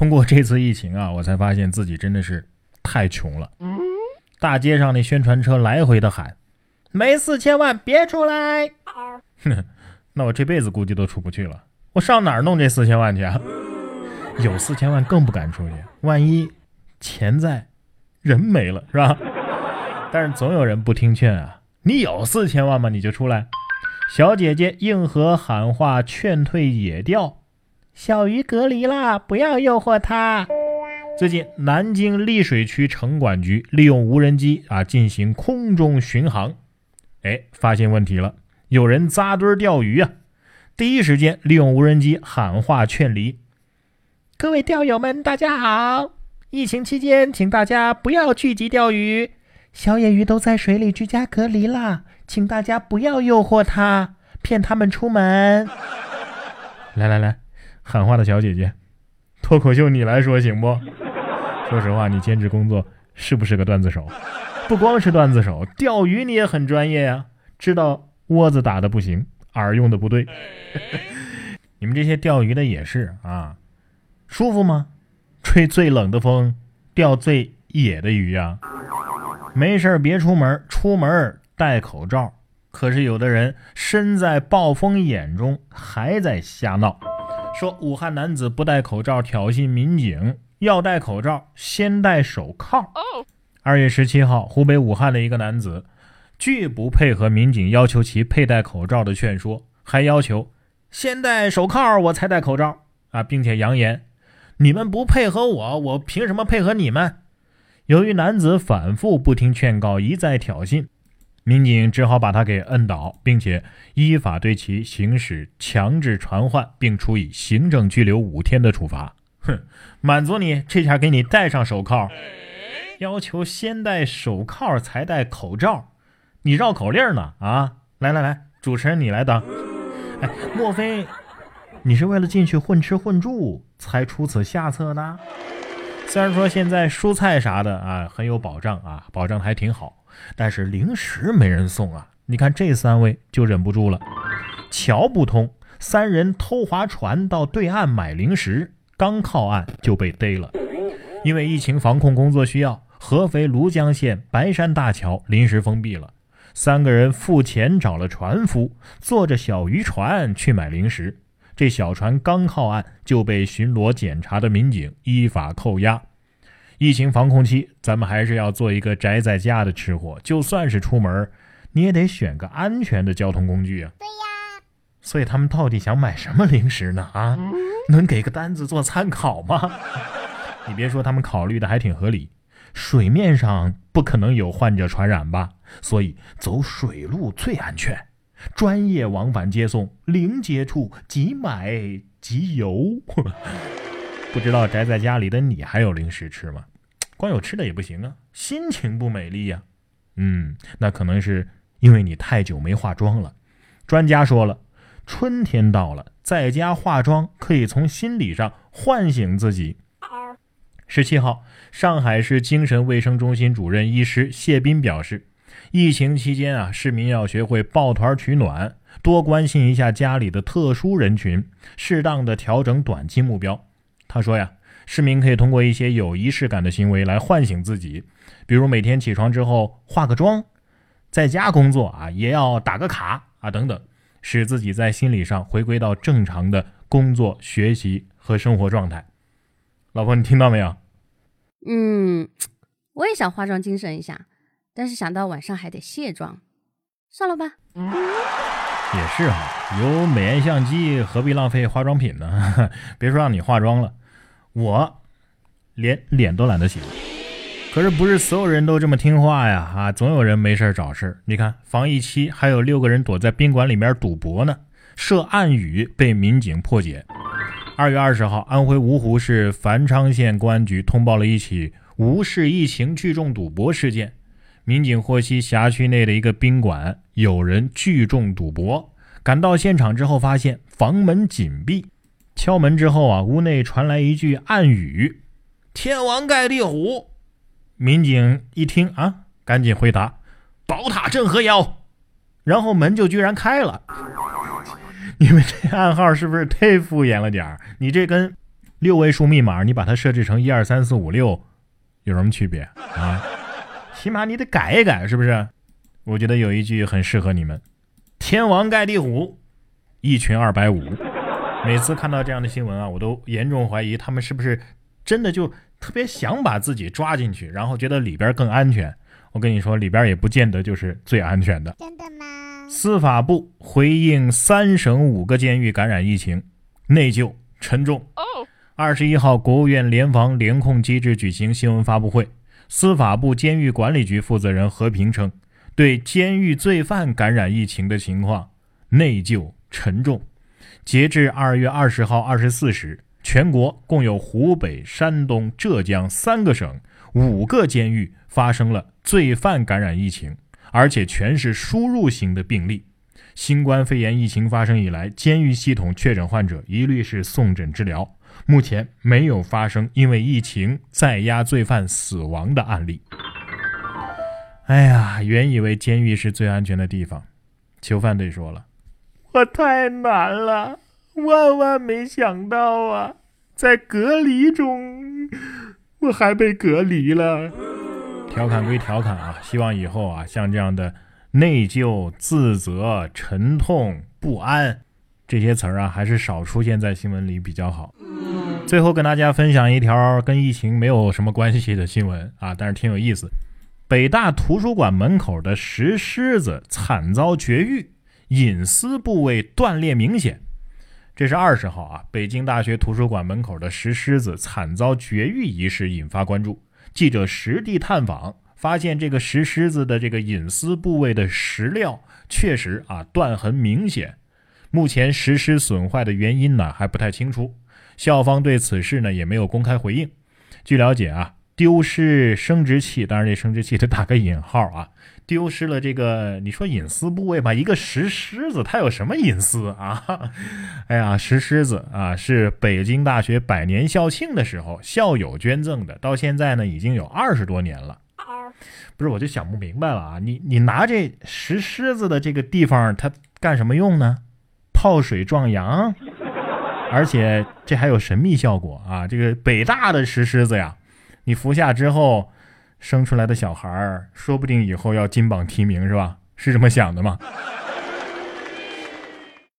通过这次疫情啊，我才发现自己真的是太穷了。大街上那宣传车来回的喊：“没四千万别出来！”哼，那我这辈子估计都出不去了。我上哪儿弄这四千万去啊？有四千万更不敢出去，万一钱在，人没了是吧？但是总有人不听劝啊！你有四千万吗？你就出来。小姐姐硬和喊话，劝退野钓。小鱼隔离啦，不要诱惑它。最近，南京溧水区城管局利用无人机啊进行空中巡航，哎，发现问题了，有人扎堆钓鱼啊！第一时间利用无人机喊话劝离。各位钓友们，大家好！疫情期间，请大家不要聚集钓鱼，小野鱼都在水里居家隔离啦，请大家不要诱惑它，骗他们出门。来 来来。喊话的小姐姐，脱口秀你来说行不？说实话，你兼职工作是不是个段子手？不光是段子手，钓鱼你也很专业呀，知道窝子打的不行，饵用的不对。你们这些钓鱼的也是啊，舒服吗？吹最冷的风，钓最野的鱼呀。没事别出门，出门戴口罩。可是有的人身在暴风眼中，还在瞎闹。说武汉男子不戴口罩挑衅民警，要戴口罩先戴手铐。二月十七号，湖北武汉的一个男子拒不配合民警要求其佩戴口罩的劝说，还要求先戴手铐我才戴口罩啊，并且扬言你们不配合我，我凭什么配合你们？由于男子反复不听劝告，一再挑衅。民警只好把他给摁倒，并且依法对其行使强制传唤，并处以行政拘留五天的处罚。哼，满足你，这下给你戴上手铐，要求先戴手铐才戴口罩，你绕口令呢？啊，来来来，主持人你来当。哎，莫非你是为了进去混吃混住才出此下策的？虽然说现在蔬菜啥的啊很有保障啊，保障还挺好。但是零食没人送啊！你看这三位就忍不住了。桥不通，三人偷划船到对岸买零食，刚靠岸就被逮了。因为疫情防控工作需要，合肥庐江县白山大桥临时封闭了。三个人付钱找了船夫，坐着小渔船去买零食。这小船刚靠岸就被巡逻检查的民警依法扣押。疫情防控期，咱们还是要做一个宅在家的吃货。就算是出门，你也得选个安全的交通工具啊。对呀。所以他们到底想买什么零食呢？啊，能给个单子做参考吗？你别说，他们考虑的还挺合理。水面上不可能有患者传染吧？所以走水路最安全。专业往返接送，零接触，即买即游。不知道宅在家里的你还有零食吃吗？光有吃的也不行啊，心情不美丽呀。嗯，那可能是因为你太久没化妆了。专家说了，春天到了，在家化妆可以从心理上唤醒自己。十七号，上海市精神卫生中心主任医师谢斌表示，疫情期间啊，市民要学会抱团取暖，多关心一下家里的特殊人群，适当的调整短期目标。他说呀，市民可以通过一些有仪式感的行为来唤醒自己，比如每天起床之后化个妆，在家工作啊也要打个卡啊等等，使自己在心理上回归到正常的工作、学习和生活状态。老婆，你听到没有？嗯，我也想化妆精神一下，但是想到晚上还得卸妆，算了吧。也是哈，有美颜相机，何必浪费化妆品呢？别说让你化妆了。我连脸都懒得洗，可是不是所有人都这么听话呀？啊，总有人没事找事你看，防疫期还有六个人躲在宾馆里面赌博呢，涉暗语被民警破解。二月二十号，安徽芜湖市繁昌县公安局通报了一起无视疫情聚众赌博事件。民警获悉辖区内的一个宾馆有人聚众赌博，赶到现场之后发现房门紧闭。敲门之后啊，屋内传来一句暗语：“天王盖地虎。”民警一听啊，赶紧回答：“宝塔镇河妖。”然后门就居然开了。你们这暗号是不是忒敷衍了点儿？你这跟六位数密码你把它设置成一二三四五六，有什么区别啊？起码你得改一改，是不是？我觉得有一句很适合你们：天王盖地虎，一群二百五。每次看到这样的新闻啊，我都严重怀疑他们是不是真的就特别想把自己抓进去，然后觉得里边更安全。我跟你说，里边也不见得就是最安全的。真的吗？司法部回应三省五个监狱感染疫情，内疚沉重。二十一号，国务院联防联控机制举行新闻发布会。司法部监狱管理局负责人何平称，对监狱罪犯感染疫情的情况内疚沉重。截至二月二十号二十四时，全国共有湖北、山东、浙江三个省五个监狱发生了罪犯感染疫情，而且全是输入型的病例。新冠肺炎疫情发生以来，监狱系统确诊患者一律是送诊治疗。目前没有发生因为疫情在押罪犯死亡的案例。哎呀，原以为监狱是最安全的地方，囚犯队说了：“我太难了，万万没想到啊，在隔离中我还被隔离了。”调侃归调侃啊，希望以后啊，像这样的内疚、自责、沉痛、不安。这些词儿啊，还是少出现在新闻里比较好。最后跟大家分享一条跟疫情没有什么关系的新闻啊，但是挺有意思。北大图书馆门口的石狮子惨遭绝育，隐私部位断裂明显。这是二十号啊，北京大学图书馆门口的石狮子惨遭绝育一事引发关注。记者实地探访，发现这个石狮子的这个隐私部位的石料确实啊断痕明显。目前石狮损坏的原因呢还不太清楚，校方对此事呢也没有公开回应。据了解啊，丢失生殖器，当然这生殖器得打个引号啊，丢失了这个你说隐私部位吧，一个石狮子它有什么隐私啊？哎呀，石狮子啊是北京大学百年校庆的时候校友捐赠的，到现在呢已经有二十多年了。不是，我就想不明白了啊，你你拿这石狮子的这个地方它干什么用呢？泡水壮阳，而且这还有神秘效果啊！这个北大的石狮子呀，你服下之后，生出来的小孩儿，说不定以后要金榜题名，是吧？是这么想的吗？